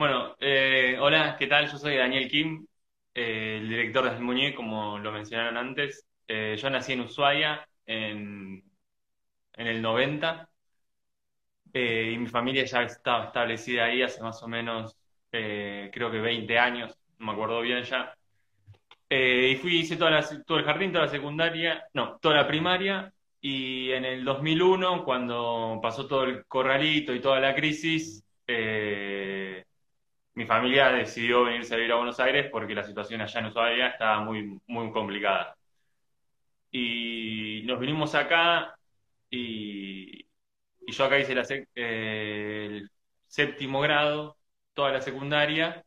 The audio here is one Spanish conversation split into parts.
Bueno, eh, hola, ¿qué tal? Yo soy Daniel Kim, eh, el director de Muñe, como lo mencionaron antes. Eh, yo nací en Ushuaia en, el 90 y mi familia ya estaba establecida ahí hace más o menos, creo que 20 años, no me acuerdo bien ya. y fui, hice todo el jardín, toda la secundaria, no, toda la primaria y en el 2001, cuando pasó todo el corralito y toda la crisis, mi familia decidió venirse a vivir a Buenos Aires porque la situación allá en Ushuaia estaba muy, muy complicada. Y nos vinimos acá y, yo acá hice el séptimo grado, toda la secundaria,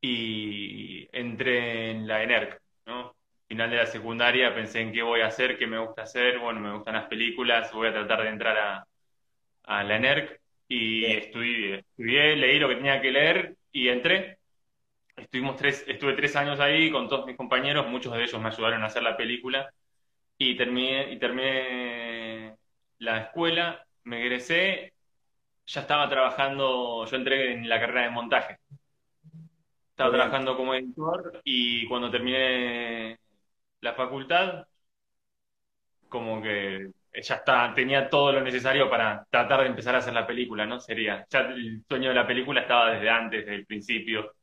y entré en la ENERC, ¿no? Final de la secundaria pensé en qué voy a hacer, qué me gusta hacer, bueno, me gustan las películas, voy a tratar de entrar a, a la ENERC y estudié, estudié, leí lo que tenía que leer y entré. Estuvimos tres, estuve tres años ahí con todos mis compañeros, muchos de ellos me ayudaron a hacer la película y terminé, y terminé la escuela, me egresé, ya estaba trabajando, yo entré en la carrera de montaje. Estaba trabajando como editor y cuando terminé la facultad, como que ya está, tenía todo lo necesario para tratar de empezar a hacer la película, ¿no? Sería, ya el sueño de la película estaba desde antes, desde el principio,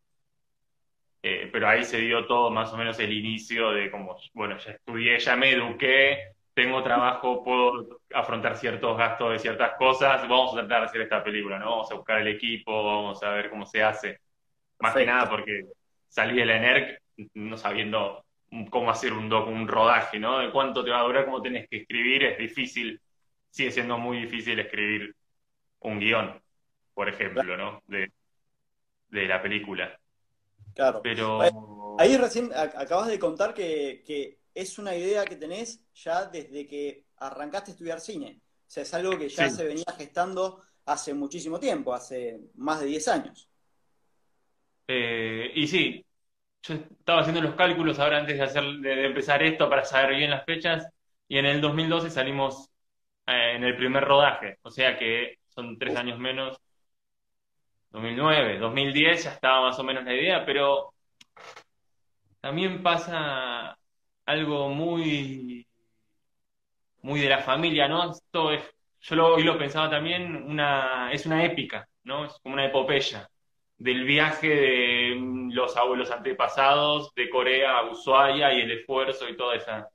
eh, pero ahí se dio todo más o menos el inicio de como, bueno, ya estudié, ya me eduqué, tengo trabajo, puedo afrontar ciertos gastos de ciertas cosas, vamos a tratar de hacer esta película, ¿no? Vamos a buscar el equipo, vamos a ver cómo se hace. Más que nada porque salí de la ENERC no sabiendo cómo hacer un doc, un rodaje, ¿no? De cuánto te va a durar, cómo tenés que escribir, es difícil, sigue siendo muy difícil escribir un guion, por ejemplo, ¿no? De, la película. Claro. Pero... Ahí recién acabas de contar que, es una idea que tenés ya desde que arrancaste a estudiar cine. O sea, es algo que ya se venía gestando hace muchísimo tiempo, hace más de 10 años. Eh, y sí, yo estaba haciendo los cálculos ahora antes de, hacer, de, empezar esto para saber bien las fechas y en el 2012 salimos eh, en el primer rodaje, o sea que son tres años menos. 2009, 2010 ya estaba más o menos la idea, pero también pasa algo muy, muy de la familia, ¿no? Esto es, yo lo, hoy lo pensaba también, una, es una épica, ¿no? Es como una epopeya del viaje de los abuelos antepasados de Corea a Ushuaia y el esfuerzo y toda esa,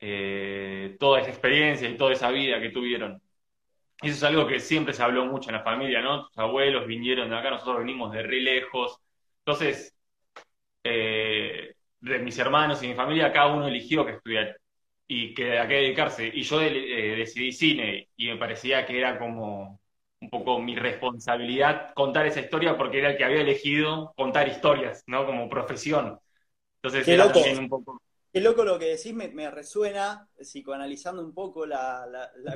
eh, toda esa experiencia y toda esa vida que tuvieron. Eso es algo que siempre se habló mucho en la familia, ¿no? Tus abuelos vinieron de acá, nosotros venimos de re lejos. Entonces, eh, de mis hermanos y mi familia, cada uno eligió que estudiar y que a qué dedicarse. Y yo eh, decidí cine y me parecía que era como un poco mi responsabilidad contar esa historia porque era el que había elegido contar historias, ¿no? Como profesión. Entonces Qué loco. un poco... Qué loco lo que decís, me, resuena, psicoanalizando un poco la,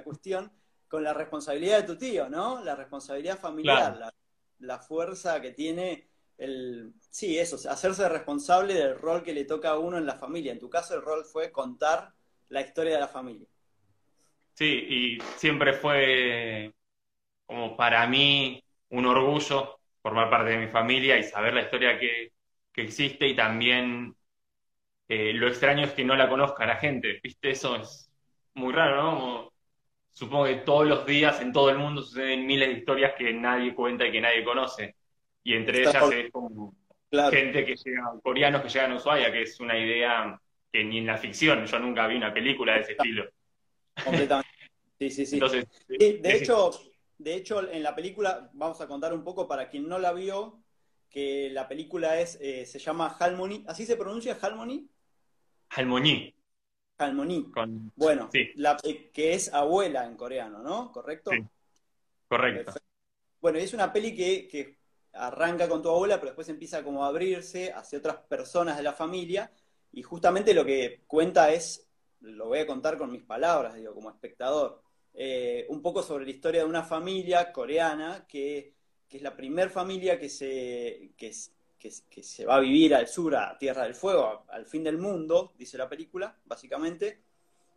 cuestión, con la responsabilidad de tu tío, ¿no? La responsabilidad familiar, la, fuerza que tiene el... Sí, eso, hacerse responsable del rol que le toca a uno en la familia. En tu caso el rol fue contar la historia de la familia. Sí, y siempre fue como para mí un orgullo formar parte de mi familia y saber la historia que, existe y también eh, lo extraño es que no la conozca la gente, ¿viste? Eso es muy raro, ¿no? supongo que todos los días en todo el mundo suceden miles de historias que nadie cuenta y que nadie conoce. Y entre ellas es como gente que llega, coreanos que llegan a Ushuaia, que es una idea que ni en la ficción, yo nunca vi una película de ese estilo. Completamente. Sí, sí, sí. Entonces, de hecho, de hecho, en la película, vamos a contar un poco para quien no la vio, que la película es, eh, se llama Halmony. ¿Así se pronuncia Halmony? Halmony. Halmony. Bueno, eh, que es abuela en coreano, ¿no? ¿Correcto? Sí. Correcto. Bueno, es una peli que, que arranca con tu abuela, pero después empieza como a abrirse hacia otras personas de la familia. Y justamente lo que cuenta es, lo voy a contar con mis palabras, digo, como espectador eh, un poco sobre la historia de una familia coreana que, es la primera familia que se, que, se va a vivir al sur, a Tierra del Fuego, al fin del mundo, dice la película, básicamente.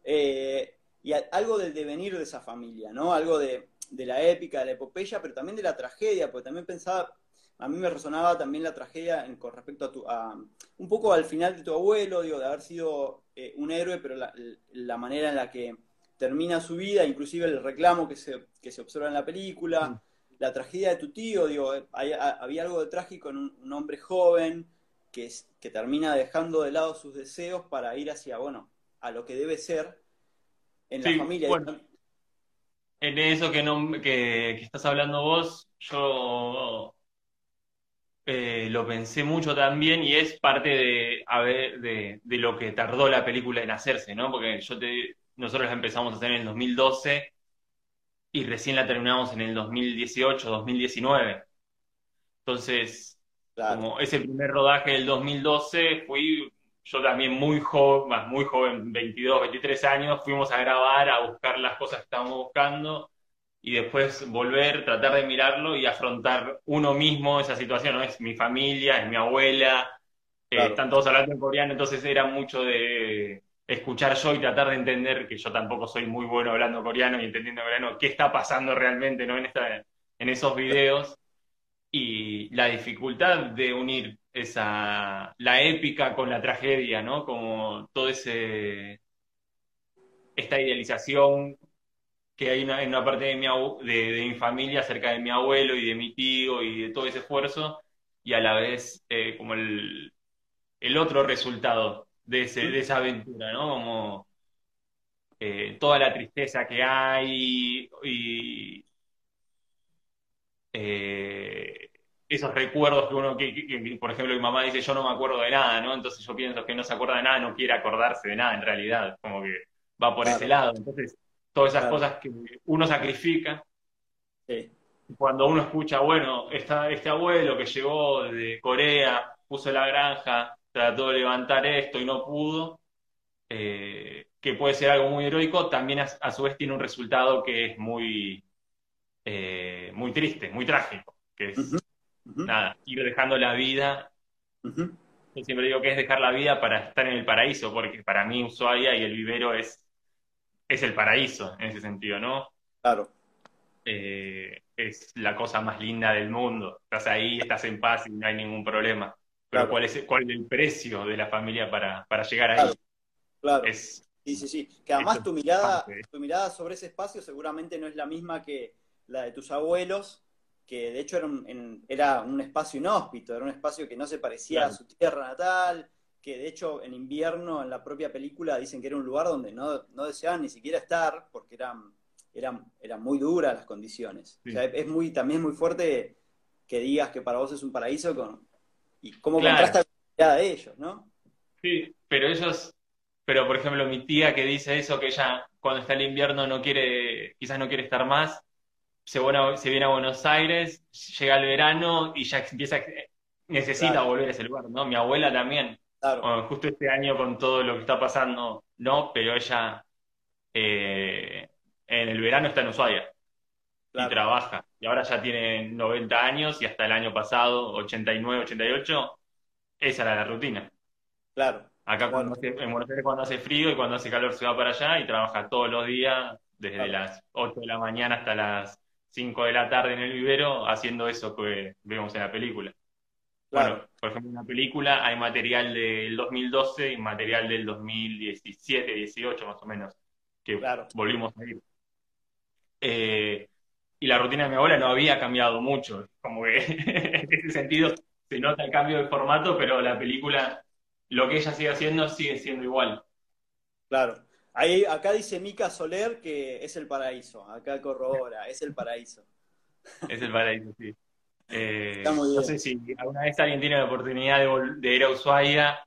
Eh, y algo del devenir de esa familia, ¿no? Algo de, la épica, de la epopeya, pero también de la tragedia, porque también pensaba, a mí me resonaba también la tragedia con respecto a, tu, a un poco al final de tu abuelo, digo, de haber sido eh, un héroe, pero la, manera en la que termina su vida, inclusive el reclamo que se, que se observa en la película, mm. la tragedia de tu tío, digo, había algo de trágico en un, hombre joven que, que termina dejando de lado sus deseos para ir hacia, bueno, a lo que debe ser en la familia. en eso que, no, que estás hablando vos, yo eh, lo pensé mucho también y es parte de, a ver, de, lo que tardó la película en hacerse, ¿no? Porque yo te, nosotros la empezamos a hacer en el 2012 y recién la terminamos en el 2018, 2019. Entonces, como ese primer rodaje del 2012, fui yo también muy joven, más muy joven, 22, 23 años, fuimos a grabar, a buscar las cosas que estábamos buscando y después volver, tratar de mirarlo y afrontar uno mismo esa situación, ¿no? Es mi familia, es mi abuela, eh, están todos hablando en coreano, entonces era mucho de escuchar yo y tratar de entender que yo tampoco soy muy bueno hablando coreano y entendiendo coreano, qué está pasando realmente, ¿no? En, esta, en esos videos y la dificultad de unir esa, la épica con la tragedia, ¿no? Como todo ese, esta idealización que hay en una parte de mi, de, mi familia acerca de mi abuelo y de mi tío y de todo ese esfuerzo, y a la vez eh, como el, el, otro resultado de, ese, de esa aventura, ¿no? Como eh, toda la tristeza que hay y eh, esos recuerdos que uno, que, por ejemplo, mi mamá dice, yo no me acuerdo de nada, ¿no? Entonces yo pienso que no se acuerda de nada, no quiere acordarse de nada en realidad, como que va por ese lado. Entonces, todas esas cosas que uno sacrifica. Cuando uno escucha, bueno, este abuelo que llegó de Corea, puso la granja, trató de levantar esto y no pudo, eh, que puede ser algo muy heroico, también a, su vez tiene un resultado que es muy, eh, muy triste, muy trágico, que es nada, ir dejando la vida. Yo siempre digo que es dejar la vida para estar en el paraíso, porque para mí Ushuaia y el vivero es es el paraíso en ese sentido, ¿no? Claro. Eh, es la cosa más linda del mundo. Estás ahí, estás en paz y no hay ningún problema. Pero ¿cuál, es, ¿cuál es el precio de la familia para, llegar ahí? Claro. sí, sí, sí. Que además tu mirada, tu mirada sobre ese espacio seguramente no es la misma que la de tus abuelos, que de hecho era un, era un espacio inhóspito, era un espacio que no se parecía a su tierra natal, que de hecho en invierno en la propia película dicen que era un lugar donde no, deseaban ni siquiera estar porque eran, eran, eran muy duras las condiciones. O sea, es muy, también es muy fuerte que digas que para vos es un paraíso con, y cómo contrasta la de ellos, ¿no? Sí, pero ellos, pero por ejemplo mi tía que dice eso, que ella cuando está el invierno no quiere, quizás no quiere estar más, se, se viene a Buenos Aires, llega el verano y ya empieza, necesita volver a ese lugar, ¿no? Mi abuela también justo este año con todo lo que está pasando, no, pero ella eh, en el verano está en Ushuaia y trabaja. Y ahora ya tiene 90 años y hasta el año pasado, 89, 88, esa era la rutina. Claro. Acá cuando en Buenos Aires cuando hace frío y cuando hace calor se va para allá y trabaja todos los días, desde las 8 de la mañana hasta las 5 de la tarde en el vivero, haciendo eso que vemos en la película. Bueno, por ejemplo, en una película hay material del 2012 y material del 2017, 18 más o menos, que volvimos a ir. Eh, y la rutina de mi abuela no había cambiado mucho, como que en ese sentido se nota el cambio de formato, pero la película, lo que ella sigue haciendo sigue siendo igual. Claro. Ahí, acá dice Mica Soler que es el paraíso, acá corrobora, es el paraíso. Es el paraíso, sí. Eh, no sé si alguna vez alguien tiene la oportunidad de, ir a Ushuaia,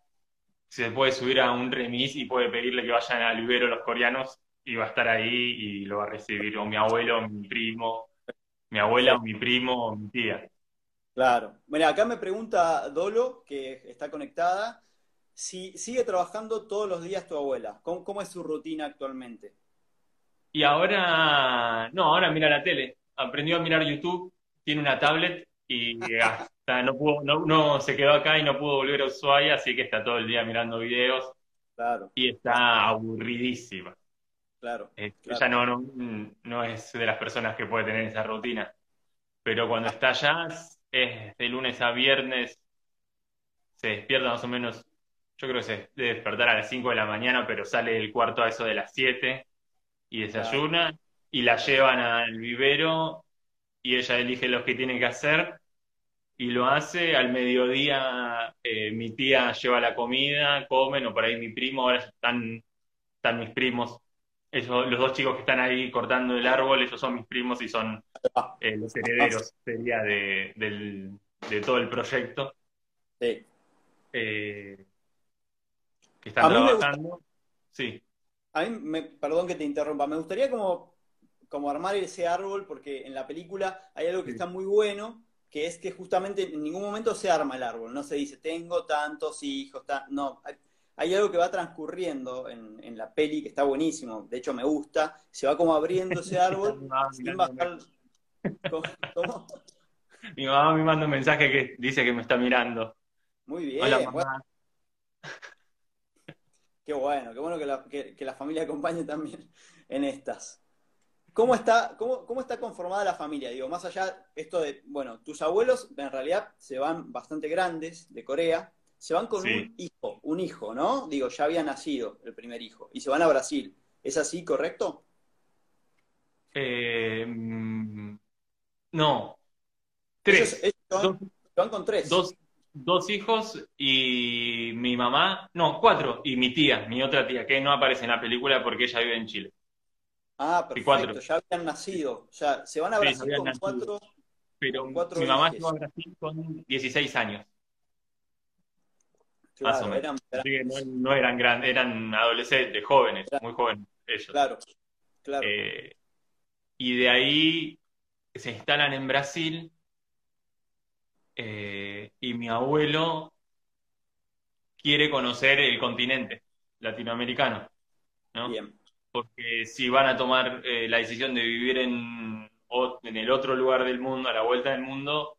se puede subir a un remis y puede pedirle que vayan al vivero los coreanos y va a estar ahí y lo va a recibir o mi abuelo o mi primo, mi abuela o mi primo o mi tía. Claro. Bueno, acá me pregunta Dolo, que está conectada, si sigue trabajando todos los días tu abuela. ¿Cómo, cómo es su rutina actualmente? Y ahora, no, ahora mira la tele. Aprendió a mirar YouTube, tiene una tablet y hasta no pudo, no, no, se quedó acá y no pudo volver a Ushuaia, así que está todo el día mirando videos. Claro. Y está aburridísima. Claro, Ella no, no, es de las personas que puede tener esa rutina. Pero cuando está allá, es de lunes a viernes, se despierta más o menos, yo creo que se debe despertar a las 5 de la mañana, pero sale del cuarto a eso de las 7 y desayuna y la llevan al vivero y ella elige lo que tiene que hacer y lo hace. Al mediodía eh, mi tía lleva la comida, comen, o por ahí mi primo, ahora están, están mis primos. Ellos, los dos chicos que están ahí cortando el árbol, ellos son mis primos y son eh, los herederos, sería, de, de todo el proyecto. Sí. Eh, que están trabajando. Sí. A mí, me, perdón que te interrumpa, me gustaría como, como armar ese árbol, porque en la película hay algo que está muy bueno, que es que justamente en ningún momento se arma el árbol, no se dice, tengo tantos hijos, no, hay, algo que va transcurriendo en, la peli que está buenísimo, de hecho me gusta, se va como abriendo ese árbol sin bajar... ¿Cómo? Mi mamá me manda un mensaje que dice que me está mirando. Muy bien. Qué bueno, qué bueno que la, familia acompañe también en estas. ¿Cómo está, cómo, cómo, está conformada la familia? Digo, más allá, esto de, bueno, tus abuelos en realidad se van bastante grandes de Corea, se van con un hijo, un hijo, ¿no? Digo, ya había nacido el primer hijo, y se van a Brasil. ¿Es así, correcto? Eh, mm, no. Tres. se van con tres. Dos, dos hijos y mi mamá, no, cuatro, y mi tía, mi otra tía, que no aparece en la película porque ella vive en Chile. Ah, perfecto, ya habían nacido, o sea, se van a Brasil con cuatro. Pero mi mamá llegó a Brasil con 16 años. Claro, eran, no, eran grandes, eran adolescentes, jóvenes, muy jóvenes ellos. Claro, claro. Eh, y de ahí se instalan en Brasil eh, y mi abuelo quiere conocer el continente latinoamericano, ¿no? Porque si van a tomar eh, la decisión de vivir en, en, el otro lugar del mundo, a la vuelta del mundo,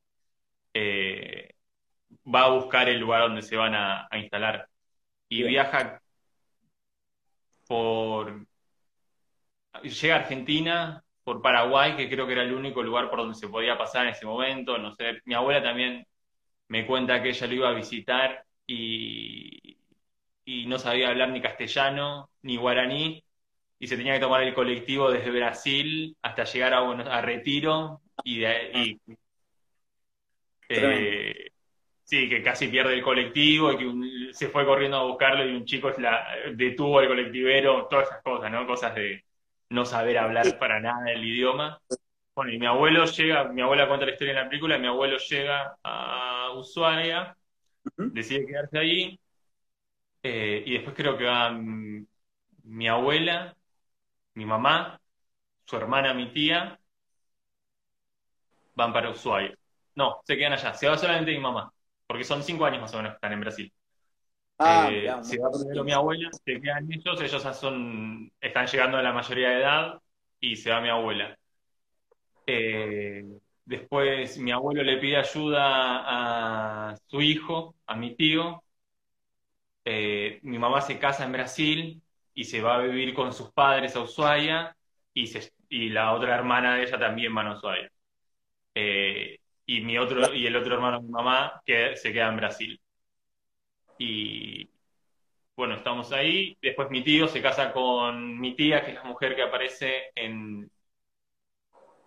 eh, va a buscar el lugar donde se van a, instalar. Y viaja por... Llega a Argentina, por Paraguay, que creo que era el único lugar por donde se podía pasar en ese momento, no sé, mi abuela también me cuenta que ella lo iba a visitar y, y no sabía hablar ni castellano ni guaraní y se tenía que tomar el colectivo desde Brasil hasta llegar a, a Retiro y, de, eh, sí, que casi pierde el colectivo y que se fue corriendo a buscarlo y un chico la, detuvo al colectivero, todas esas cosas, ¿no? Cosas de, no saber hablar para nada el idioma. Bueno, y mi abuelo llega, mi abuela cuenta la historia en la película, mi abuelo llega a Ushuaia, decide quedarse ahí, eh, y después creo que va mi abuela, mi mamá, su hermana, mi tía, van para Ushuaia. No, se quedan allá, se va solamente mi mamá, porque son cinco años más o menos que están en Brasil. Ah, eh, si va primero mi abuela, se quedan ellos, ellos son, están llegando a la mayoría de edad y se va mi abuela. Eh, después mi abuelo le pide ayuda a su hijo, a mi tío. Eh, mi mamá se casa en Brasil y se va a vivir con sus padres a Ushuaia y, y la otra hermana de ella también va a Ushuaia. Y, mi otro, y el otro hermano de mi mamá que se queda en Brasil. Y bueno, estamos ahí. Después mi tío se casa con mi tía, que es la mujer que aparece en...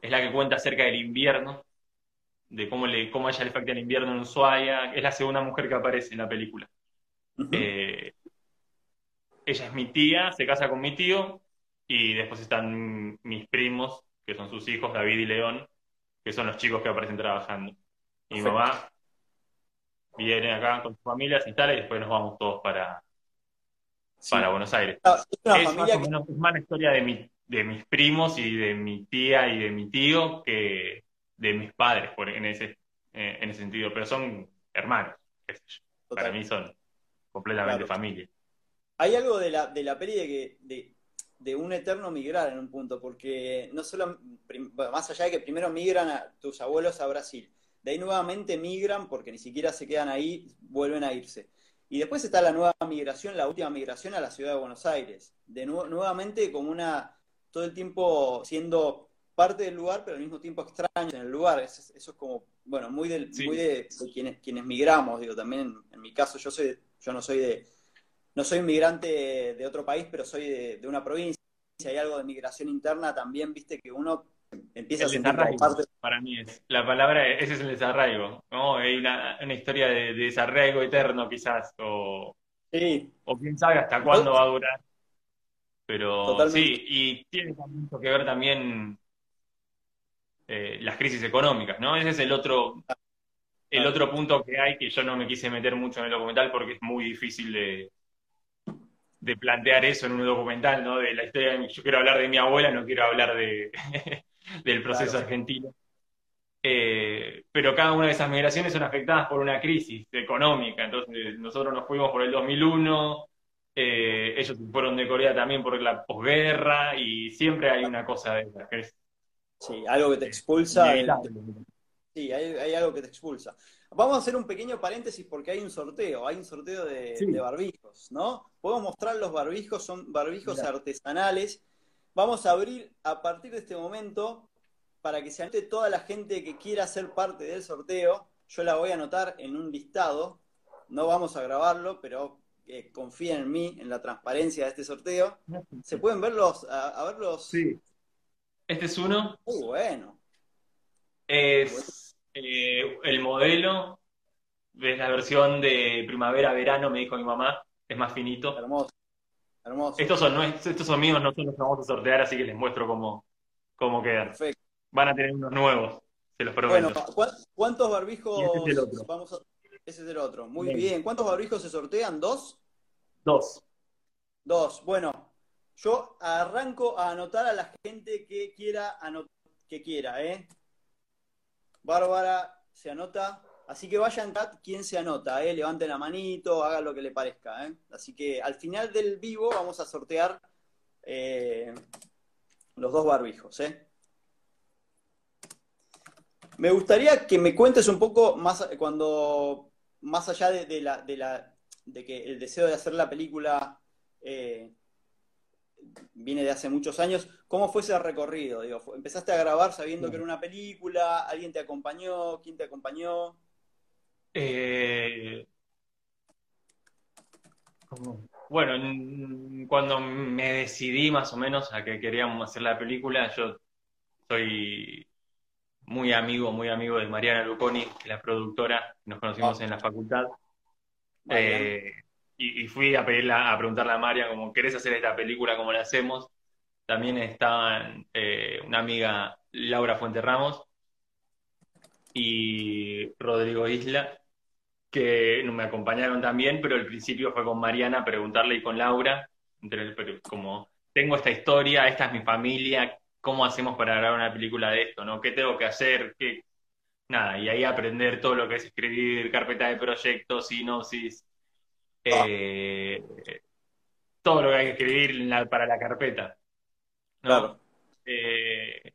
Es la que cuenta acerca del invierno, de cómo, le, cómo a ella le afecta el invierno en Ushuaia. Es la segunda mujer que aparece en la película. Eh, ella es mi tía, se casa con mi tío, y después están mis primos, que son sus hijos, David y León, que son los chicos que aparecen trabajando. Y mi mamá viene acá con su familia, se instala y después nos vamos todos para, para Buenos Aires. Ah, es, más una historia de, de mis primos y de mi tía y de mi tío que de mis padres, por, en, ese, eh, en ese sentido, pero son hermanos, para mí son completamente familia. Hay algo de la, de la peli de que de, de, un eterno migrar en un punto, porque no solo, más allá de que primero migran a tus abuelos a Brasil, de ahí nuevamente migran porque ni siquiera se quedan ahí, vuelven a irse. Y después está la nueva migración, la última migración a la ciudad de Buenos Aires. De nuevamente como una, todo el tiempo siendo parte del lugar, pero al mismo tiempo extraños en el lugar. Eso, es como, bueno, muy, del, muy de, quienes, quienes migramos, digo, también en, mi caso, yo soy, yo no soy de, no soy inmigrante de otro país, pero soy de, de una provincia, si hay algo de migración interna, también viste que uno empieza a sentir parte. Para mí es, la palabra, ese es el desarraigo, ¿no? Hay una, una historia de, desarraigo eterno quizás, o, sí. o quién sabe hasta cuándo va a durar. Pero sí, y tiene mucho que ver también eh, las crisis económicas, ¿no? Ese es el otro, el otro punto que hay que yo no me quise meter mucho en el documental porque es muy difícil de, de plantear eso en un documental, ¿no? De la historia de yo quiero hablar de mi abuela, no quiero hablar de del proceso argentino. Eh, pero cada una de esas migraciones son afectadas por una crisis económica. Entonces, nosotros nos fuimos por el 2001, eh, ellos fueron de Corea también por la posguerra, y siempre hay una cosa de esa, que es. Sí, algo que te expulsa. Sí, hay, algo que te expulsa. Vamos a hacer un pequeño paréntesis porque hay un sorteo, hay un sorteo de, barbijos, ¿no? Podemos mostrar los barbijos, son barbijos artesanales Vamos a abrir a partir de este momento para que se anote toda la gente que quiera ser parte del sorteo. Yo la voy a anotar en un listado. No vamos a grabarlo, pero eh, confíen en mí, en la transparencia de este sorteo. ¿Se pueden ver los, a, ver los? Sí. Este es uno. Muy bueno. Es eh, el modelo de la versión de primavera-verano, me dijo mi mamá. Es más finito. Hermoso. Estos son, estos son míos, no son los vamos a sortear, así que les muestro cómo, cómo quedan. Perfecto. Van a tener unos nuevos, se los prometo. Bueno, ¿cuántos barbijos ese es el otro. vamos a... Ese es el otro. Muy bien. ¿Cuántos barbijos se sortean? ¿Dos? Dos. Dos. Bueno, yo arranco a anotar a la gente que quiera, que quiera, ¿eh? Bárbara se anota. Así que vayan, Cat, quien se anota, ¿eh? levanten la manito, haga lo que le parezca. ¿eh? Así que al final del vivo vamos a sortear eh, los dos barbijos. ¿eh? Me gustaría que me cuentes un poco más cuando más allá de, la, de, la, de que el deseo de hacer la película eh, viene de hace muchos años, ¿cómo fue ese recorrido? Digo, ¿Empezaste a grabar sabiendo que era una película? ¿Alguien te acompañó? ¿Quién te acompañó? Eh, bueno, cuando me decidí más o menos a que queríamos hacer la película, yo soy muy amigo, muy amigo de Mariana Luconi, la productora, nos conocimos en la facultad. Eh, y, fui a pedirla, a preguntarle a María como, ¿querés hacer esta película? como la hacemos? También estaba eh, una amiga, Laura Fuente Ramos, y Rodrigo Isla, que me acompañaron también, pero al principio fue con Mariana preguntarle y con Laura, como tengo esta historia, esta es mi familia, ¿cómo hacemos para grabar una película de esto? ¿no? ¿Qué tengo que hacer? ¿Qué? Nada, y ahí aprender todo lo que es escribir, carpeta de proyectos, sinopsis, eh, todo lo que hay que escribir para la carpeta. Claro. Eh,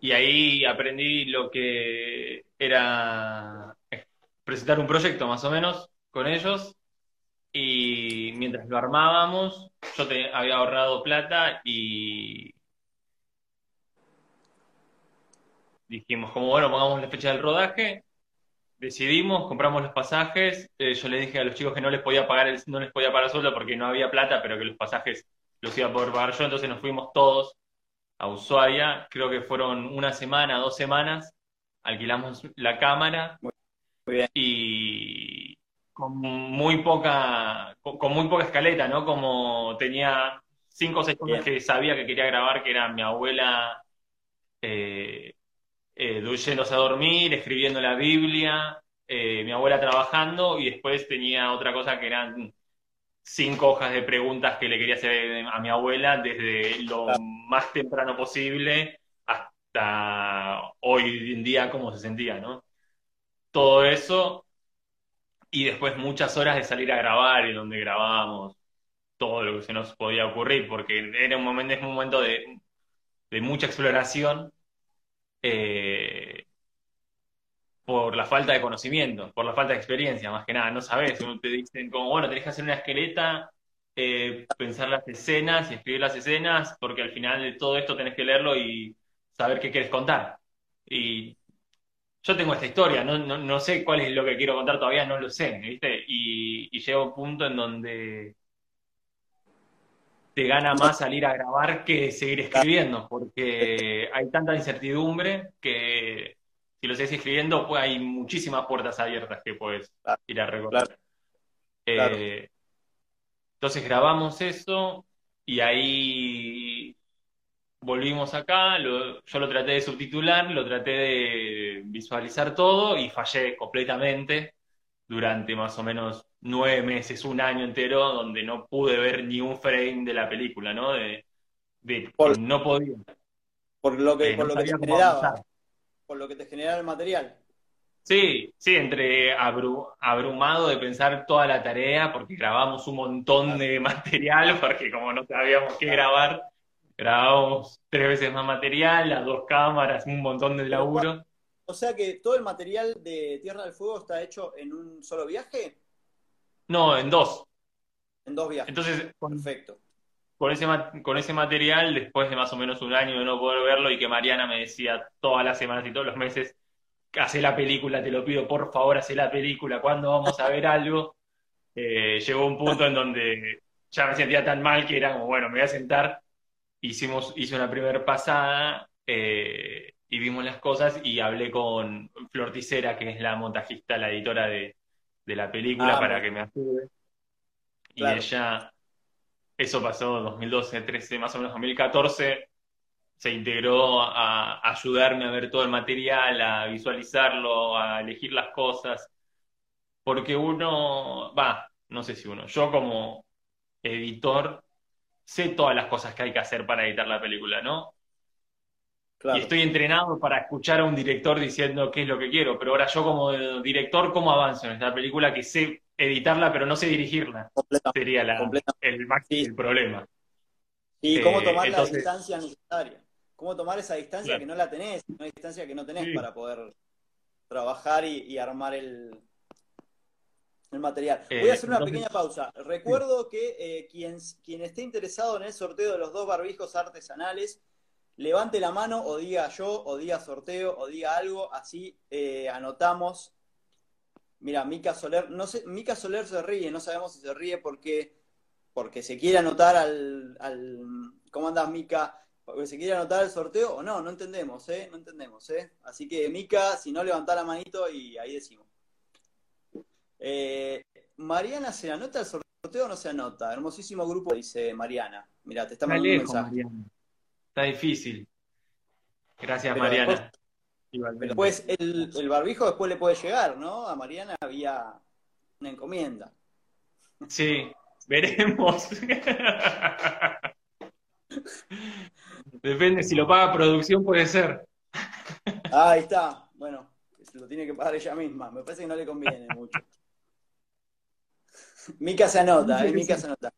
y ahí aprendí lo que era presentar un proyecto más o menos con ellos. Y mientras lo armábamos yo te, había ahorrado plata y dijimos como bueno pongamos la fecha del rodaje decidimos compramos los pasajes. Eh, yo le dije a los chicos que no les podía pagar el, no les podía pagar sueldo porque no había plata pero que los pasajes los iba a poder pagar yo. Entonces nos fuimos todos a Ushuaia, creo que fueron una semana, dos semanas, alquilamos la cámara. Y con muy poca, con, muy poca escaleta, ¿no? Como tenía cinco o seis cosas que sabía que quería grabar, que era mi abuela eh, eh, a dormir, escribiendo la Biblia, eh, mi abuela trabajando y después tenía otra cosa que eran cinco hojas de preguntas que le quería hacer a mi abuela desde lo más temprano posible hasta hoy en día cómo se sentía, ¿no? Todo eso y después muchas horas de salir a grabar y donde grabábamos todo lo que se nos podía ocurrir, porque era un momento, es un momento de, mucha exploración. Eh, por la falta de conocimiento, por la falta de experiencia, más que nada, no sabes, te dicen como, bueno, tenés que hacer una esqueleta eh, pensar las escenas y escribir las escenas, porque al final de todo esto tenés que leerlo y saber qué quieres contar. Y yo tengo esta historia, no, sé cuál es lo que quiero contar todavía, no lo sé, ¿viste? Y, y llega un punto en donde te gana más salir a grabar que seguir escribiendo, porque hay tanta incertidumbre que si lo sigues escribiendo, pues hay muchísimas puertas abiertas que puedes ir a recorrer. Eh, entonces grabamos eso y ahí volvimos acá, yo lo traté de subtitular, lo traté de visualizar todo y fallé completamente durante más o menos nueve meses, un año entero, donde no pude ver ni un frame de la película, ¿no? De, no podía. Por lo que, por lo que te generaba. Por lo que te generaba el material. Sí, sí, entre abrumado de pensar toda la tarea, porque grabamos un montón de material, porque como no sabíamos qué grabar, grabamos tres veces más material, las dos cámaras, un montón de laburo. O sea que todo el material de Tierra del Fuego está hecho en un solo viaje. No, en dos. En dos viajes. Entonces, perfecto. Con ese, con ese material, después de más o menos un año de no poder verlo y que Mariana me decía todas las semanas y todos los meses, hace la película, te lo pido, por favor, hace la película, ¿cuándo vamos a ver algo? Eh, llegó un punto en donde ya me sentía tan mal que era como, bueno, me voy a sentar. Hicimos, hice una primera pasada eh, y vimos las cosas y hablé con Flor Ticera, que es la montajista, la editora de, de la película ah, para que me ayude. Y ella, eso pasó 2012, 13, más o menos 2014, se integró a, ayudarme a ver todo el material, a visualizarlo, a elegir las cosas, porque uno, va, no sé si uno, yo como editor sé todas las cosas que hay que hacer para editar la película, ¿no? Y estoy entrenado para escuchar a un director diciendo qué es lo que quiero, pero ahora yo como director, ¿cómo avanzo en esta película que sé editarla pero no sé dirigirla? Sería el máximo problema. Y cómo eh, tomar la distancia necesaria. Cómo tomar esa distancia que no la tenés, una distancia que no tenés para poder trabajar y, armar el, el material. Voy a eh, hacer una pequeña pausa. Recuerdo que eh, quien, quien esté interesado en el sorteo de los dos barbijos artesanales, levante la mano o diga yo, o diga sorteo, o diga algo, así eh, anotamos. Mira, Mica Soler, no sé, Mica Soler se ríe, no sabemos si se ríe porque, porque se quiere anotar al, al ¿cómo andas Mica? Porque se quiere anotar el sorteo o no, no entendemos, ¿eh? No entendemos, ¿eh? Así que Mica, si no, levanta la manito y ahí decimos. Eh, Mariana, ¿se anota el sorteo o no se anota? Hermosísimo grupo, dice Mariana. Mira, te está mandando un mensaje. Está difícil. Gracias, Mariana. Después, el, barbijo después le puede llegar, ¿no? A Mariana había una encomienda. Sí, veremos. Depende, si lo paga producción puede ser. ahí está. Bueno, lo tiene que pagar ella misma. Me parece que no le conviene mucho. Mica se anota, eh, Mica se anota.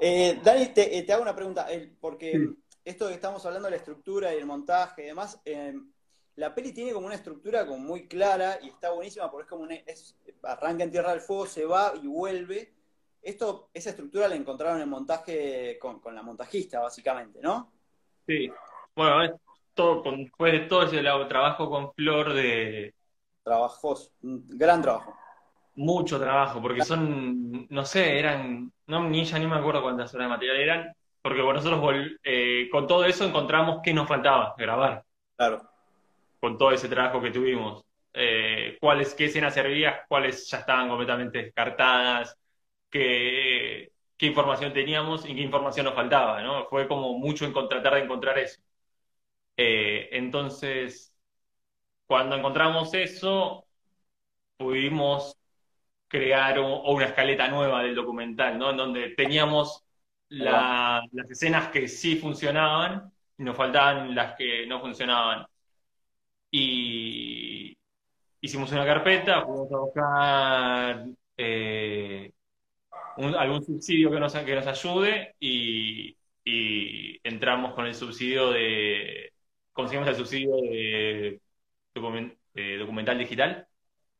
Eh, Dani, te, eh, te, hago una pregunta, porque esto que estamos hablando de la estructura y el montaje y demás, eh, la peli tiene como una estructura como muy clara y está buenísima porque es como una, arranca en Tierra del Fuego, se va y vuelve. Esto, esa estructura la encontraron en montaje con, la montajista, básicamente, ¿no? Sí. Bueno, es todo, después de todo ese trabajo con Flor de... Trabajos, gran trabajo. Mucho trabajo, porque son, no sé, eran, no, ni ya ni me acuerdo cuántas horas de material eran, porque nosotros eh, con todo eso encontramos qué nos faltaba grabar. Claro. Con todo ese trabajo que tuvimos. Eh, cuáles, qué escenas servían, cuáles ya estaban completamente descartadas, qué, qué información teníamos y qué información nos faltaba, ¿no? Fue como mucho en tratar de encontrar eso. Eh, entonces, cuando encontramos eso, pudimos crear una escaleta nueva del documental, ¿no? En donde teníamos las escenas que sí funcionaban y nos faltaban las que no funcionaban. Y hicimos una carpeta, fuimos a buscar eh, algún subsidio que nos, que nos ayude y, entramos con el subsidio de. Conseguimos el subsidio de, documental digital.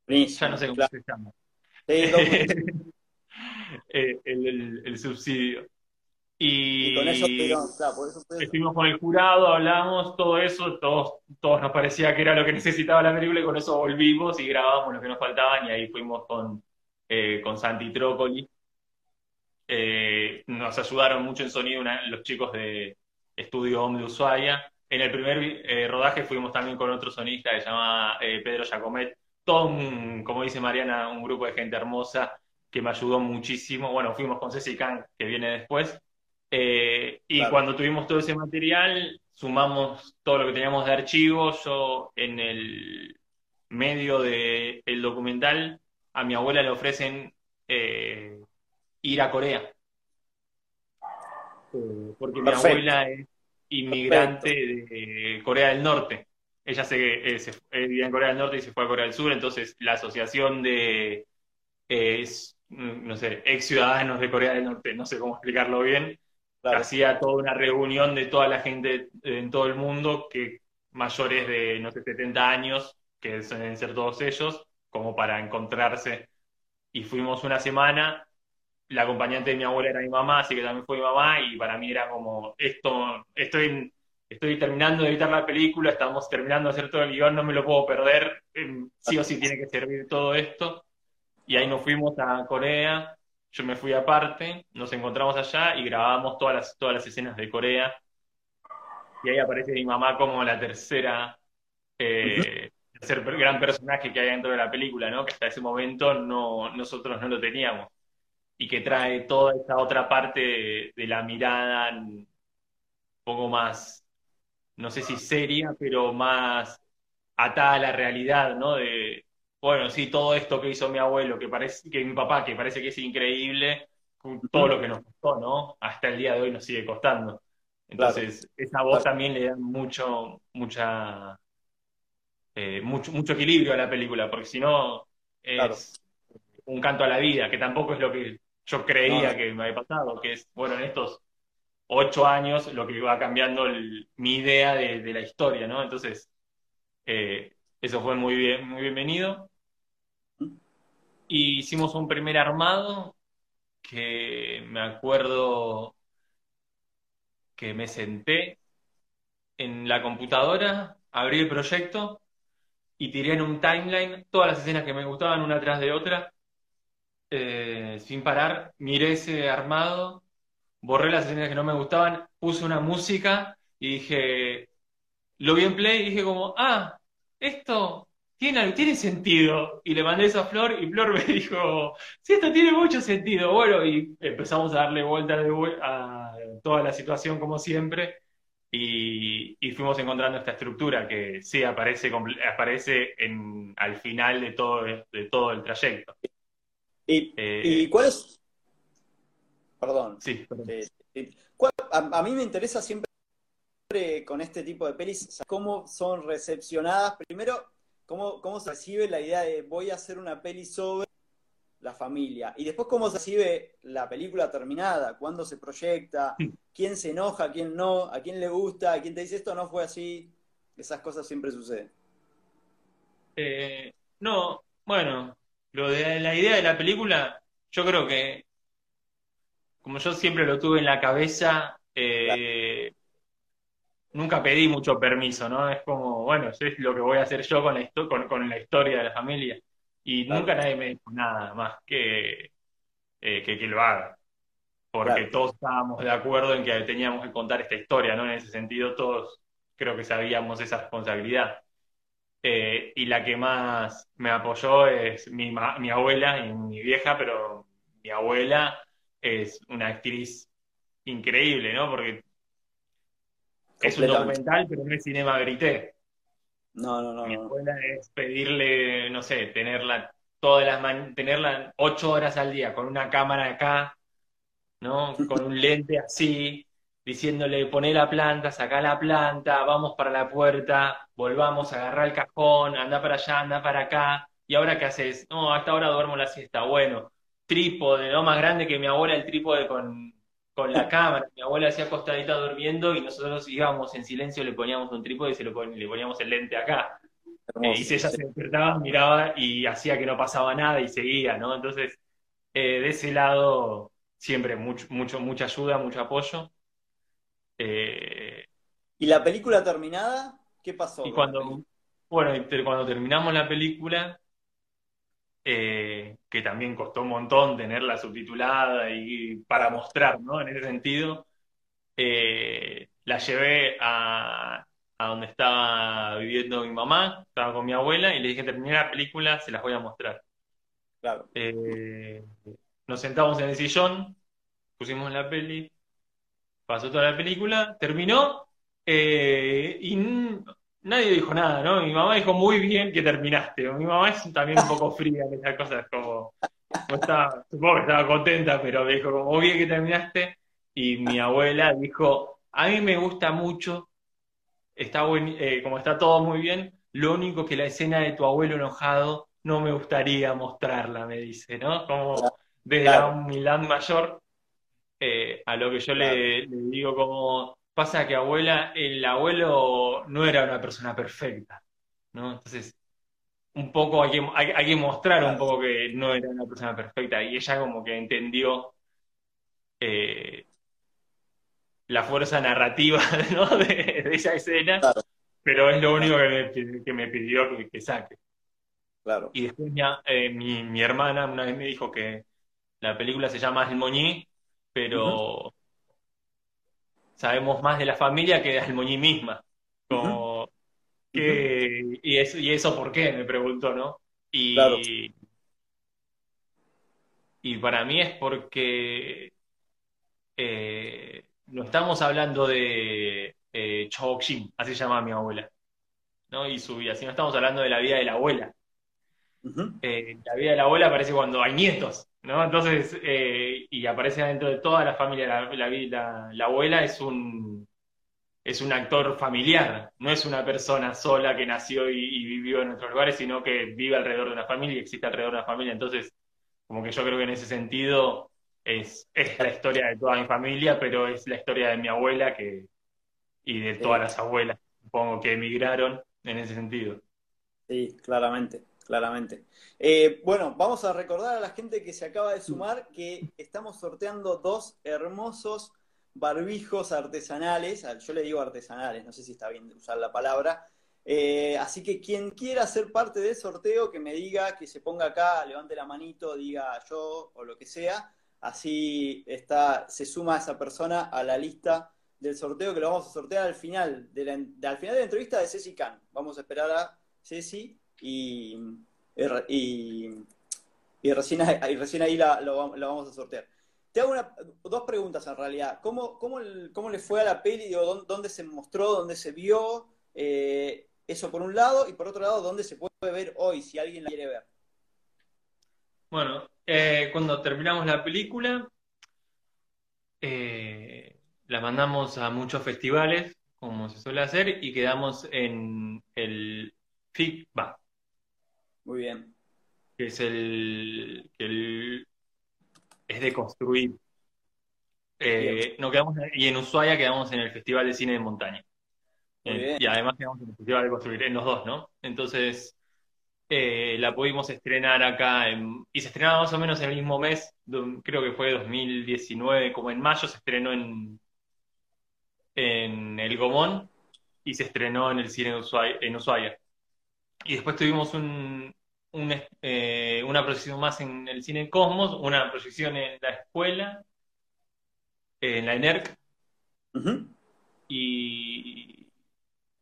ya no sé cómo se llama. eh, el, subsidio. Y, con eso, estuvimos con el jurado, hablamos, todo eso, todos, todos nos parecía que era lo que necesitaba la película y con eso volvimos y grabamos lo que nos faltaban y ahí fuimos con, eh, con Santi Trócoli. Eh, nos ayudaron mucho en sonido los chicos de Estudio Home de Ushuaia. En el primer rodaje fuimos también con otro sonista que se llama Pedro Jacomet, todo un, como dice Mariana, un grupo de gente hermosa que me ayudó muchísimo. Bueno, fuimos con Ceci Kang, que viene después. Eh, y cuando tuvimos todo ese material, sumamos todo lo que teníamos de archivos. Yo, en el medio del documental, a mi abuela le ofrecen eh, ir a Corea. Eh, porque mi abuela es inmigrante de Corea del Norte. Ella se, se vivía en Corea del Norte y se fue a Corea del Sur, entonces la asociación de, Mm, no sé, ex ciudadanos de Corea del Norte, no sé cómo explicarlo bien, hacía toda una reunión de toda la gente en todo el mundo, que mayores de, no sé, 70 años, que deben ser todos ellos, como para encontrarse. Y fuimos una semana, la acompañante de mi abuela era mi mamá, así que también fue mi mamá, y para mí era como, esto, estoy, estoy terminando de editar la película, estamos terminando de hacer todo el guion, no me lo puedo perder, em, sí o sí tiene que servir todo esto y ahí nos fuimos a Corea, yo me fui aparte, nos encontramos allá y grabamos todas las, todas las escenas de Corea. Y ahí aparece mi mamá como la tercera, eh, tercer gran personaje que hay dentro de la película, ¿no? Que hasta ese momento no, nosotros no lo teníamos. Y que trae toda esta otra parte de, la mirada un poco más, no sé si seria, pero más atada a la realidad, ¿no? De, bueno, sí, todo esto que hizo mi abuelo, que parece, que mi papá, que parece que es increíble, todo lo que nos costó, ¿no? Hasta el día de hoy nos sigue costando. Entonces, esa voz también le da mucho, mucha, eh, mucho, mucho equilibrio a la película, porque si no es un canto a la vida, que tampoco es lo que yo creía que me había pasado, que es, bueno, en estos ocho años lo que va cambiando mi idea de, la historia, ¿no? Entonces, eh, eso fue muy bien, muy bienvenido. Y hicimos un primer armado que me acuerdo que me senté en la computadora, abrí el proyecto y tiré en un timeline todas las escenas que me gustaban una tras de otra, eh, sin parar, miré ese armado, borré las escenas que no me gustaban, puse una música y dije, lo vi en play y dije como, ah, esto tiene, tiene sentido. Y le mandé eso a Flor y Flor me dijo, sí, esto tiene mucho sentido. Bueno, y empezamos a darle vuelta a toda la situación como siempre. Y, fuimos encontrando esta estructura que sí aparece, aparece en, al final de todo, de todo el trayecto. ¿Y, eh, cuál es? Perdón. Sí, eh, eh, a, mí me interesa siempre con este tipo de pelis cómo son recepcionadas. Primero, cómo, se recibe la idea de voy a hacer una peli sobre la familia. Y después cómo se recibe la película terminada, cuándo se proyecta, quién se enoja, quién no, a quién le gusta, a quién te dice esto no fue así. Esas cosas siempre suceden. Eh, no, bueno, lo de la idea de la película, yo creo que, como yo siempre lo tuve en la cabeza, eh, nunca pedí mucho permiso, ¿no? Es como, bueno, eso es lo que voy a hacer yo con la, con, la historia de la familia. Y nunca nadie me dijo nada más que, eh, que, lo haga. Porque todos estábamos de acuerdo en que teníamos que contar esta historia, ¿no? En ese sentido, todos creo que sabíamos esa responsabilidad. Eh, y la que más me apoyó es mi, mi abuela y mi vieja, pero mi abuela es una actriz increíble, ¿no? Porque es un documental, pero no es cinema grité. No, no, no. Mi escuela es pedirle, no sé, tenerla todas las tenerla ocho horas al día con una cámara acá, ¿no? Con un lente así, diciéndole poné la planta, sacá la planta, vamos para la puerta, volvamos a agarrar el cajón, anda para allá, anda para acá. ¿Y ahora qué haces? No, hasta ahora duermo la siesta. Bueno, trípode, ¿no? Más grande que mi abuela el trípode con, con la cámara. Mi abuela hacía acostadita durmiendo y nosotros íbamos en silencio, le poníamos un trípode y se lo le poníamos el lente acá. Eh, y si ella se despertaba, miraba y hacía que no pasaba nada y seguía, ¿no? Entonces, eh, de ese lado, siempre mucho, mucho, mucha ayuda, mucho apoyo. Eh, ¿Y la película terminada? ¿Qué pasó? y cuando, bueno, cuando terminamos la película, eh, que también costó un montón tenerla subtitulada y para mostrar, ¿no? En ese sentido, eh, la llevé a, a donde estaba viviendo mi mamá, estaba con mi abuela, y le dije, terminé la película, se las voy a mostrar. Claro, Eh, nos sentamos en el sillón, pusimos la peli, pasó toda la película, terminó, eh, y nadie dijo nada, ¿no? Mi mamá dijo muy bien que terminaste. Mi mamá es también un poco fría en esas cosas, como, estaba, supongo que estaba contenta, pero me dijo como muy bien que terminaste. Y mi abuela dijo, a mí me gusta mucho, está buen, eh, como está todo muy bien, lo único que la escena de tu abuelo enojado no me gustaría mostrarla, me dice, ¿no? Como desde la claro, humildad mayor eh, a lo que yo claro, le, le digo como pasa que abuela, el abuelo no era una persona perfecta, ¿no? Entonces, un poco hay que, hay, hay que mostrar un poco que no era una persona perfecta y ella como que entendió eh, la fuerza narrativa, ¿no? de, de esa escena, Claro, pero es lo único que me, que me pidió que, que saque. claro. Y después mi, eh, mi, mi hermana una vez me dijo que la película se llama El Moñí, pero sabemos más de la familia que de Almoñí misma. que, y eso, y eso por qué, me preguntó, ¿no? Claro, Y, para mí es porque eh, no estamos hablando de eh, Chok-Shin, así se llama mi abuela, ¿no? Y su vida, sino estamos hablando de la vida de la abuela. Eh, la vida de la abuela aparece cuando hay nietos, ¿no? Entonces, eh, y aparece dentro de toda la familia, la, la, la la abuela es un es un actor familiar, no es una persona sola que nació y, y vivió en otros lugares, sino que vive alrededor de una familia y existe alrededor de una familia. Entonces, como que yo creo que en ese sentido es, es la historia de toda mi familia, pero es la historia de mi abuela que, y de todas sí, las abuelas, supongo, que emigraron en ese sentido. sí, claramente, claramente. Eh, bueno, vamos a recordar a la gente que se acaba de sumar que estamos sorteando dos hermosos barbijos artesanales. Ah, Yo le digo artesanales, no sé si está bien usar la palabra. Eh, así que quien quiera ser parte del sorteo, que me diga, que se ponga acá, levante la manito, diga yo o lo que sea. Así está, se suma esa persona a la lista del sorteo que lo vamos a sortear al final de la, al final de la entrevista de Ceci Can. Vamos a esperar a Ceci y, y, y recién, y recién ahí la, lo, vamos a sortear. Te hago dos preguntas en realidad. ¿Cómo, cómo, cómo le fue a la peli? Digo, ¿dónde, dónde se mostró? ¿Dónde se vio? Eh, eso por un lado. Y por otro lado, ¿dónde se puede ver hoy si alguien la quiere ver? Bueno, eh, cuando terminamos la película, eh, la mandamos a muchos festivales, como se suele hacer, y quedamos en el FICBA, Muy bien. que es el, que el- es de construir. Eh, no quedamos, y en Ushuaia quedamos en el Festival de Cine de Montaña. Eh, y además quedamos en el Festival de Construir, en los dos, ¿no? Entonces, eh, la pudimos estrenar acá, en- y se estrenaba más o menos en el mismo mes, creo que fue 2019, como en mayo se estrenó en, en El Gomón y se estrenó en el cine de Ushuaia, en Ushuaia. Y después tuvimos un, un, eh, una proyección más en el cine Cosmos, una proyección en la escuela, en la ENERC, y,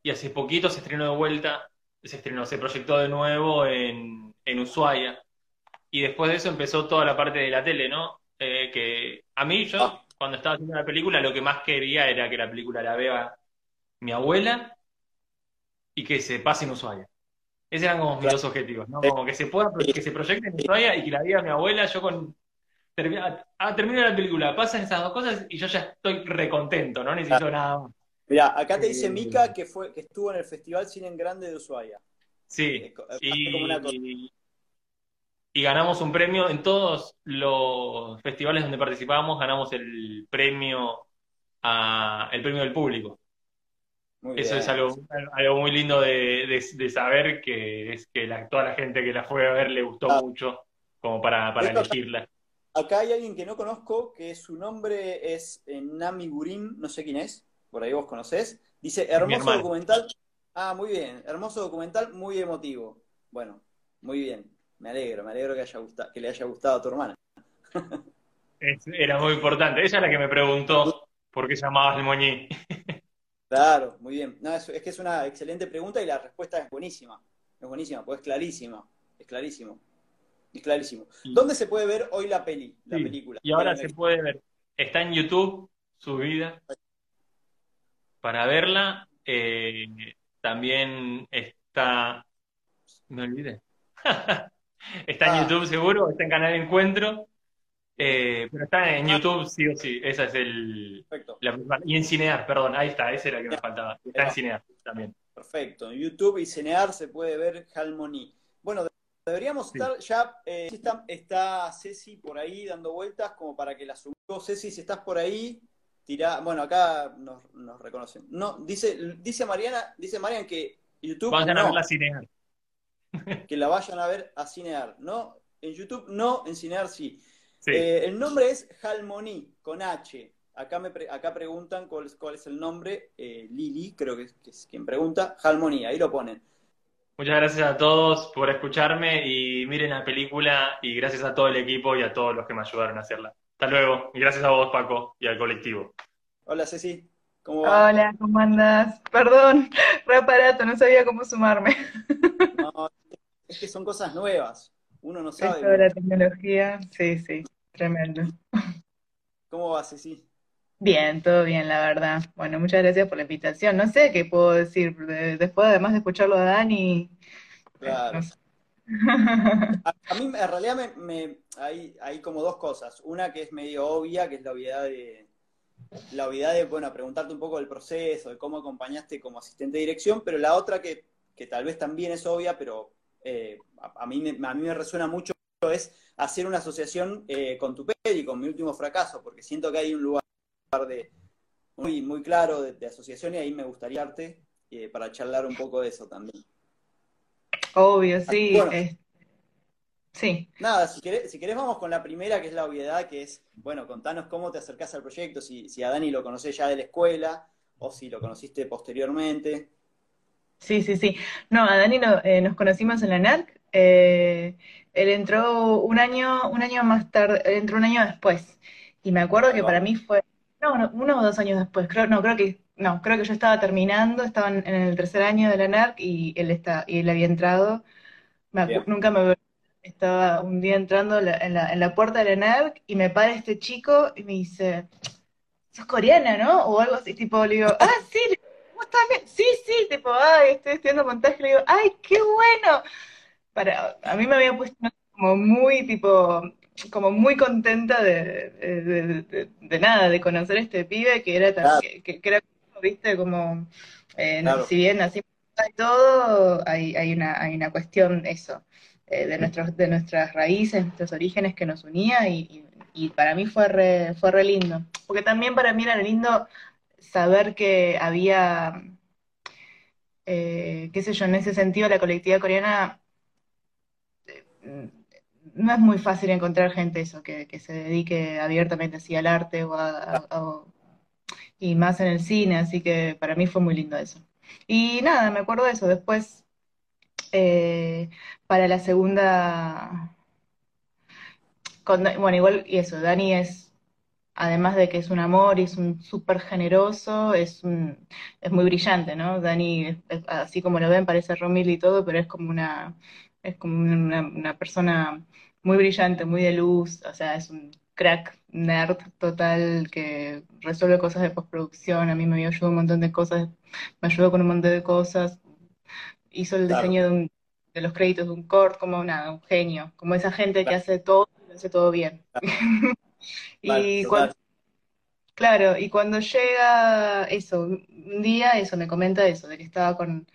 y hace poquito se estrenó de vuelta, se estrenó, se proyectó de nuevo en, en Ushuaia. Y después de eso empezó toda la parte de la tele, ¿no? Eh, que a mí, Ah, yo, cuando estaba haciendo la película, lo que más quería era que la película la vea mi abuela y que se pase en Ushuaia. Esos eran como mis claro. dos objetivos, ¿no? Como que se pueda, que se proyecte en Ushuaia y que la vea mi abuela, yo con... Termina, ah, termina la película, pasan esas dos cosas y yo ya estoy recontento, no necesito nada más. Mirá, acá te dice Eh, Mica que fue que estuvo en el Festival Cine en Grande de Ushuaia. sí, hace como una cosa. y, y ganamos un premio en todos los festivales donde participábamos, ganamos el premio a, el premio del público. Muy Eso es algo, algo muy lindo de, de- de saber que es que la- toda la gente que la fue a ver le gustó Ah, mucho como para, para esto, elegirla. acá hay alguien que no conozco, que su nombre es eh, Nami Gurin, no sé quién es, por ahí vos conocés. Dice, hermoso documental. Ah, muy bien, hermoso documental, muy emotivo. Bueno, muy bien, me alegro, me alegro que, haya gustado, que le haya gustado a tu hermana. Era muy importante. Ella es la que me preguntó por qué llamabas el moñí. Claro, muy bien. No, es, que es una excelente pregunta y la respuesta es buenísima. Es buenísima, pues es clarísima. Es clarísimo. Es clarísimo. ¿Dónde se puede ver hoy la peli, la película? Y ahora se puede ver. Está en YouTube, subida. Para verla. Eh, también está. Me olvidé. está en ah. YouTube seguro, está en Canal Encuentro. Eh, pero está en YouTube, sí o sí. Esa es el. Perfecto. y en Cinear, perdón, ahí está, ese era el que me faltaba. Está en Cinear también. Perfecto. En YouTube y Cinear se puede ver Halmoni. Bueno, deberíamos estar ya. Eh, está, Ceci por ahí dando vueltas como para que la subamos. Ceci, si estás por ahí, tira. Bueno, acá nos, reconocen. No, dice, dice Mariana, dice Marian que YouTube. Vayan a ver la Cinear. Que la vayan a ver a Cinear. No, en YouTube no, en Cinear sí. Eh, el nombre es Halmoni, con H. Acá, me acá preguntan cuál es, cuál es el nombre. Eh, Lili, creo que es, quien pregunta. Halmoni, ahí lo ponen. Muchas gracias a todos por escucharme y miren la película y gracias a todo el equipo y a todos los que me ayudaron a hacerla. Hasta luego y gracias a vos, Paco, y al colectivo. Hola, Ceci. ¿Cómo va? Hola, ¿cómo andas? Perdón, re aparato, no sabía cómo sumarme. No, es que son cosas nuevas uno no sabe. Esto de la tecnología, sí, sí, tremendo. ¿Cómo vas, Ceci? Bien, todo bien, la verdad. Bueno, muchas gracias por la invitación. No sé qué puedo decir, después además de escucharlo a Dani. Claro. a, mí en realidad me, hay, hay, como dos cosas. Una que es medio obvia, que es la obviedad de, la obviedad de, bueno, preguntarte un poco del proceso, de cómo acompañaste como asistente de dirección, pero la otra que, que tal vez también es obvia, pero eh, a, mí me, a mí me resuena mucho es hacer una asociación eh, con tu peli, con mi último fracaso, porque siento que hay un lugar de muy, muy claro de, asociación y ahí me gustaría arte eh, para charlar un poco de eso también. Obvio, sí. sí. Nada, si querés, si querés vamos con la primera, que es la obviedad, que es, bueno, contanos cómo te acercás al proyecto, si, si a Dani lo conocés ya de la escuela o si lo conociste posteriormente. Sí, sí, sí. No, a Dani eh, nos conocimos en la NERC. Eh, él entró un año, un año más tarde, él entró un año después. Y me acuerdo que para mí fue, no, uno o dos años después, creo, no, creo que, no, creo que yo estaba terminando, estaba en, el tercer año de la NERC y él está, y él había entrado. nunca me estaba un día entrando en la, en la puerta de la NERC y me para este chico y me dice, sos coreana, ¿no? O algo así, tipo, le digo, ah, sí, Sí, sí, tipo, ay, estoy estudiando montaje, le digo, ay, qué bueno. Para, a mí me había puesto como muy, tipo, como muy contenta de, de, nada, de conocer a este pibe que era tan, que, era, viste, como, eh, si bien así y todo, hay, hay, una, hay una cuestión, eso, eh, de, nuestros, de nuestras raíces, nuestros orígenes que nos unía y, y, para mí fue re, fue re lindo. Porque también para mí era lindo saber que había, eh, qué sé yo, en ese sentido la colectividad coreana eh, no es muy fácil encontrar gente eso, que, se dedique abiertamente así al arte o, y más en el cine, así que para mí fue muy lindo eso. Y nada, me acuerdo de eso. Después, eh, para la segunda, bueno, igual, y eso, Dani es además de que es un amor y es un súper generoso, es, es muy brillante, ¿no? Dani, así como lo ven, parece Romil y todo, pero es como una, es como una, persona muy brillante, muy de luz, o sea, es un crack nerd total que resuelve cosas de postproducción, a mí me ayudó un montón de cosas, me ayudó con un montón de cosas, hizo el diseño de, de, los créditos de un cord, como nada, un genio, como esa gente que hace todo, hace todo bien. y cuando, claro, y cuando llega eso, un día eso, me comenta eso, de que estaba con,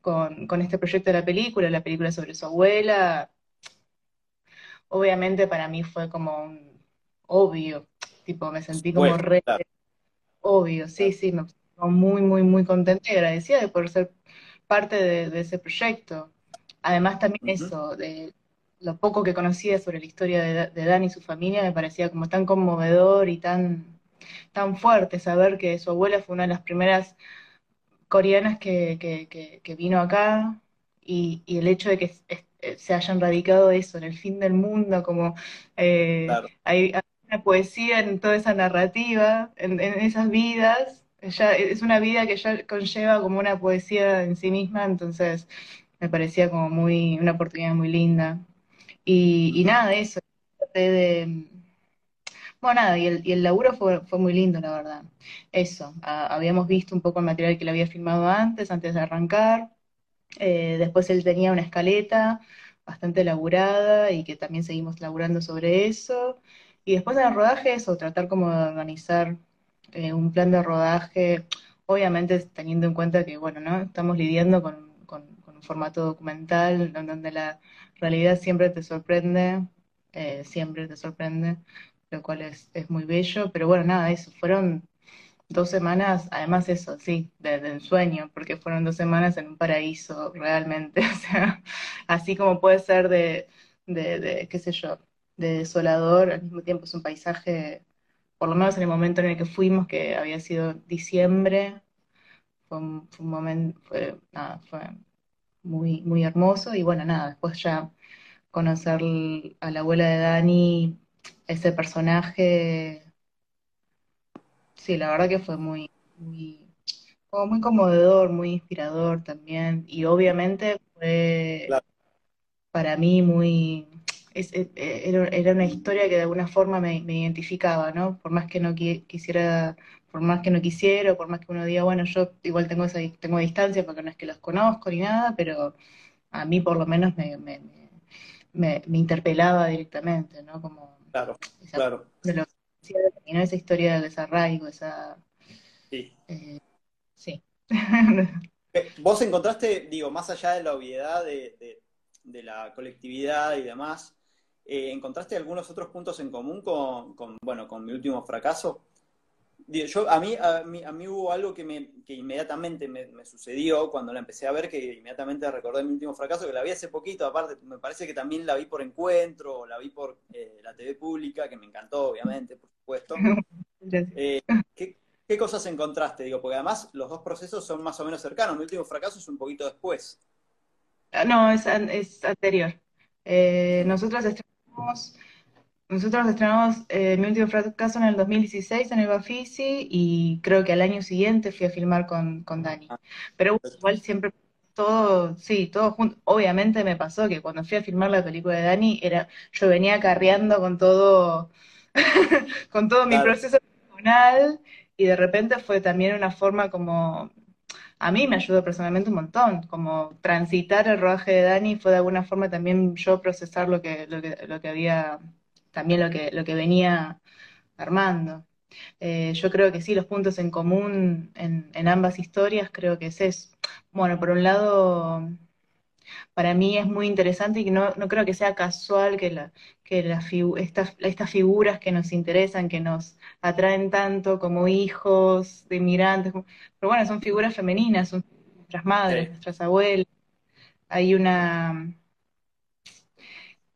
con, este proyecto de la película, la película sobre su abuela, obviamente para mí fue como un obvio, tipo, me sentí como re obvio, sí, sí, me sentí muy, muy, muy contenta y agradecida de poder ser parte de, ese proyecto. Además también eso, de lo poco que conocía sobre la historia de, de Dani y su familia me parecía como tan conmovedor y tan, tan fuerte saber que su abuela fue una de las primeras coreanas que, que, vino acá y, el hecho de que se hayan radicado eso en el fin del mundo, como eh, hay, una poesía en toda esa narrativa, en, esas vidas, ya, es una vida que ya conlleva como una poesía en sí misma, entonces me parecía como muy, una oportunidad muy linda. Y, nada, eso, bueno, nada, y el, y el laburo fue, fue muy lindo, la verdad. Eso, habíamos visto un poco el material que le había filmado antes, antes de arrancar. Eh, después él tenía una escaleta bastante elaborada y que también seguimos laburando sobre eso. Y después en el rodaje, eso, tratar como de organizar eh, un plan de rodaje, obviamente teniendo en cuenta que, bueno, ¿no? Estamos lidiando con, con un formato documental donde la realidad siempre te sorprende, eh, siempre te sorprende, lo cual es, muy bello, pero bueno, nada, eso, fueron dos semanas, además eso, sí, de, ensueño, porque fueron dos semanas en un paraíso realmente, o sea, así como puede ser de, de, qué sé yo, de desolador, al mismo tiempo es un paisaje, por lo menos en el momento en el que fuimos, que había sido diciembre, fue un, fue un momento, fue, nada, fue muy, muy hermoso. Y bueno, nada, después ya conocer a la abuela de Dani, ese personaje, sí, la verdad que fue muy, muy, muy conmovedor, muy inspirador también. Y obviamente fue para mí muy... E, e, era, una historia que de alguna forma me, identificaba, ¿no? Por más que no quisiera por más que no quisiera, por más que uno diga, bueno, yo igual tengo esa, tengo distancia porque no es que los conozco ni nada, pero a mí por lo menos me, me, me, interpelaba directamente, ¿no? Como claro, claro. esa historia del desarraigo, esa... Sí. Eh, sí. Eh, vos encontraste, digo, más allá de la obviedad de, de, la colectividad y demás, eh, ¿encontraste algunos otros puntos en común con, con, bueno, con mi último fracaso? Yo, a, mí, a, mí, a mí hubo algo que, me, que inmediatamente me, sucedió cuando la empecé a ver, que inmediatamente recordé mi último fracaso, que la vi hace poquito, aparte me parece que también la vi por encuentro, la vi por eh, la TV pública, que me encantó, obviamente, por supuesto. Eh, ¿qué, cosas encontraste? Digo, porque además los dos procesos son más o menos cercanos, mi último fracaso es un poquito después. Ah, no, es, es anterior. Eh, nosotros estamos nosotros estrenamos eh, mi último fracaso en el 2016 en el Bafisi y creo que al año siguiente fui a filmar con, con Dani. Ah, Pero igual siempre todo, sí, todo junto. Obviamente me pasó que cuando fui a filmar la película de Dani, era, yo venía carreando con todo, con todo mi proceso personal y de repente fue también una forma como, a mí me ayudó personalmente un montón, como transitar el rodaje de Dani fue de alguna forma también yo procesar lo que, lo que, lo que había también lo que, lo que venía armando. Eh, yo creo que sí, los puntos en común en, ambas historias creo que es eso. Bueno, por un lado, para mí es muy interesante y que no, no creo que sea casual que, la, que la estas, estas figuras que nos interesan, que nos atraen tanto como hijos de inmigrantes, pero bueno, son figuras femeninas, son nuestras madres, nuestras abuelas. Hay una...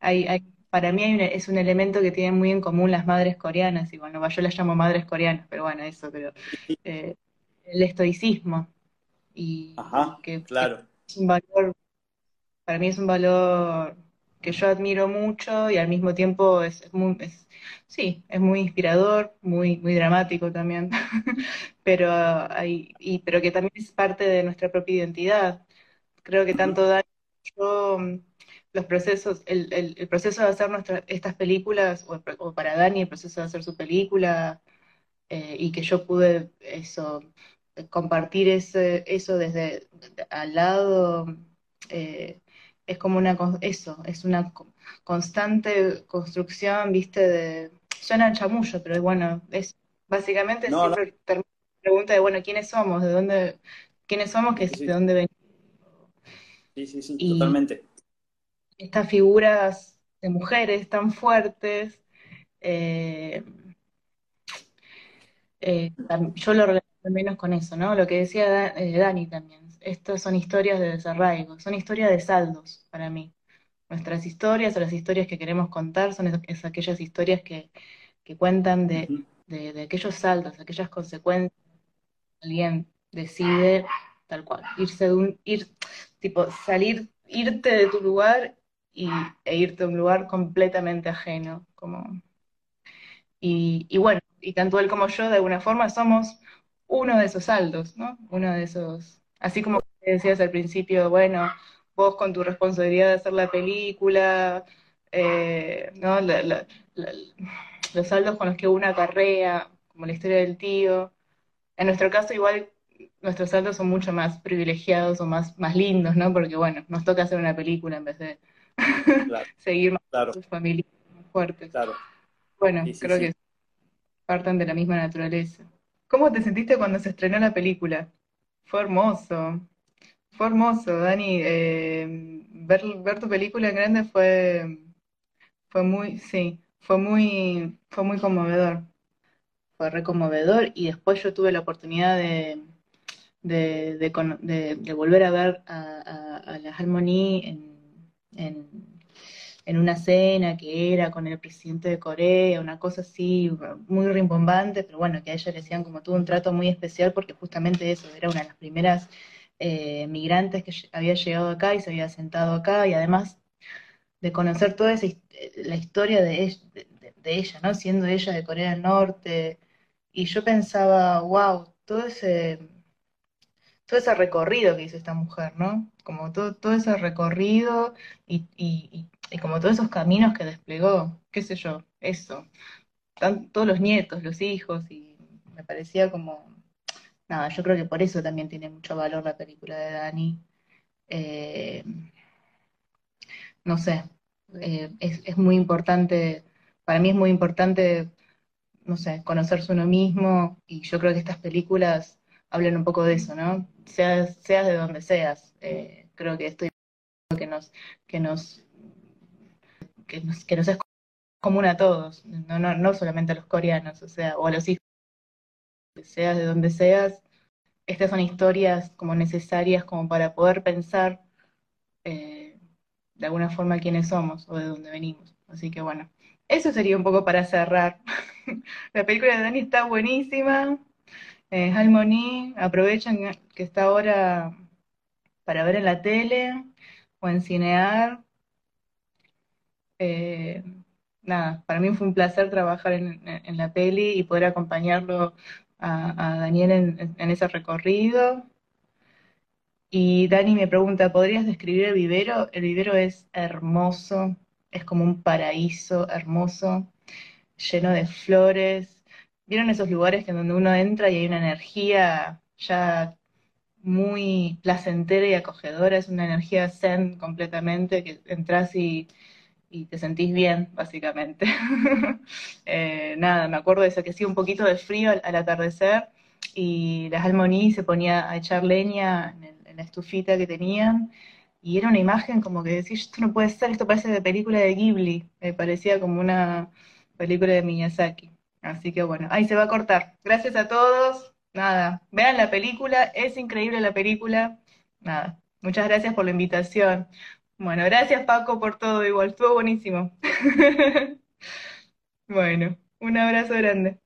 Hay, hay para mí es un elemento que tienen muy en común las madres coreanas, y bueno, yo las llamo madres coreanas, pero bueno, eso, pero eh, el estoicismo. Y que, claro. es un valor, para mí es un valor que yo admiro mucho y al mismo tiempo es, muy, sí, es muy inspirador, muy, muy dramático también, pero, hay, y, pero que también es parte de nuestra propia identidad. Creo que tanto Dani yo los procesos, el, el, proceso de hacer nuestras estas películas, o, para Dani el proceso de hacer su película, eh, y que yo pude eso, compartir ese, eso desde al lado, eh, es como una, eso, es una constante construcción, viste, de, suena chamullo, pero bueno, es básicamente siempre la pregunta de, bueno, ¿quiénes somos? ¿De dónde, quiénes somos? Que, ¿De dónde venimos? Sí, sí, sí, totalmente estas figuras de mujeres tan fuertes, eh, eh, yo lo relaciono menos con eso, ¿no? Lo que decía eh, Dani también. Estas son historias de desarraigo, son historias de saldos para mí. nuestras historias o las historias que queremos contar son es, aquellas historias que, cuentan de, aquellos saltos, aquellas consecuencias. Alguien decide tal cual, irse de un, ir, tipo, salir, irte de tu lugar y, e irte a un lugar completamente ajeno, como y, y, bueno, y tanto él como yo de alguna forma somos uno de esos saldos, ¿no? Uno de esos, así como decías al principio, bueno, vos con tu responsabilidad de hacer la película, eh, ¿no? los saldos con los que una carrea, como la historia del tío. En nuestro caso igual nuestros saldos son mucho más privilegiados o más, más lindos, ¿no? Porque bueno, nos toca hacer una película en vez de seguir más claro. familias más fuertes. Claro. Bueno, creo que partan de la misma naturaleza. ¿Cómo te sentiste cuando se estrenó la película? Fue hermoso. Fue hermoso, Dani. Eh, ver, ver tu película en grande fue, fue muy, sí, fue muy, fue muy conmovedor. Fue reconmovedor y después yo tuve la oportunidad de, de, volver a ver a, a, la Harmony en, en, una cena que era con el presidente de Corea, una cosa así muy rimbombante, pero bueno, que a ella le decían como tuvo un trato muy especial porque justamente eso, era una de las primeras eh, migrantes que había llegado acá y se había sentado acá y además de conocer toda esa, la historia de, de, ella, ¿no? Siendo ella de Corea del Norte. Y yo pensaba, wow, todo ese, todo ese recorrido que hizo esta mujer, ¿no? Como todo, todo ese recorrido y, y, y, como todos esos caminos que desplegó, qué sé yo, eso. todos los nietos, los hijos, y me parecía como nada, yo creo que por eso también tiene mucho valor la película de Dani. Eh, no sé, eh, es, muy importante, para mí es muy importante, no sé, conocerse uno mismo y yo creo que estas películas hablan un poco de eso, ¿no? Seas, seas de donde seas, eh, creo que esto que nos, que nos, que nos, que nos es común a todos, no, no, no solamente a los coreanos, o sea, o a los hijos seas de donde seas, estas son historias como necesarias como para poder pensar eh, de alguna forma quiénes somos o de dónde venimos. Así que bueno, eso sería un poco para cerrar. La película de Dani está buenísima. Eh, Halmony, aprovechen que está ahora para ver en la tele o en cinear. Eh, nada, para mí fue un placer trabajar en la peli y poder acompañarlo a, Daniel en, ese recorrido. Y Dani me pregunta, ¿podrías describir el vivero? El vivero es hermoso, es como un paraíso hermoso, lleno de flores. ¿Vieron esos lugares que donde uno entra y hay una energía ya muy placentera y acogedora? Es una energía zen completamente, que entras y y te sentís bien, básicamente. Eh, nada, me acuerdo de eso, que hacía un poquito de frío al, atardecer y las Almoní se ponía a echar leña en, la estufita que tenían y era una imagen como que decís, esto no puede ser, esto parece de película de Ghibli, me parecía como una película de Miyazaki. Así que bueno, ahí se va a cortar. Gracias a todos. Nada, vean la película, es increíble la película. Nada, muchas gracias por la invitación. Bueno, gracias Paco por todo igual, estuvo buenísimo. bueno, un abrazo grande.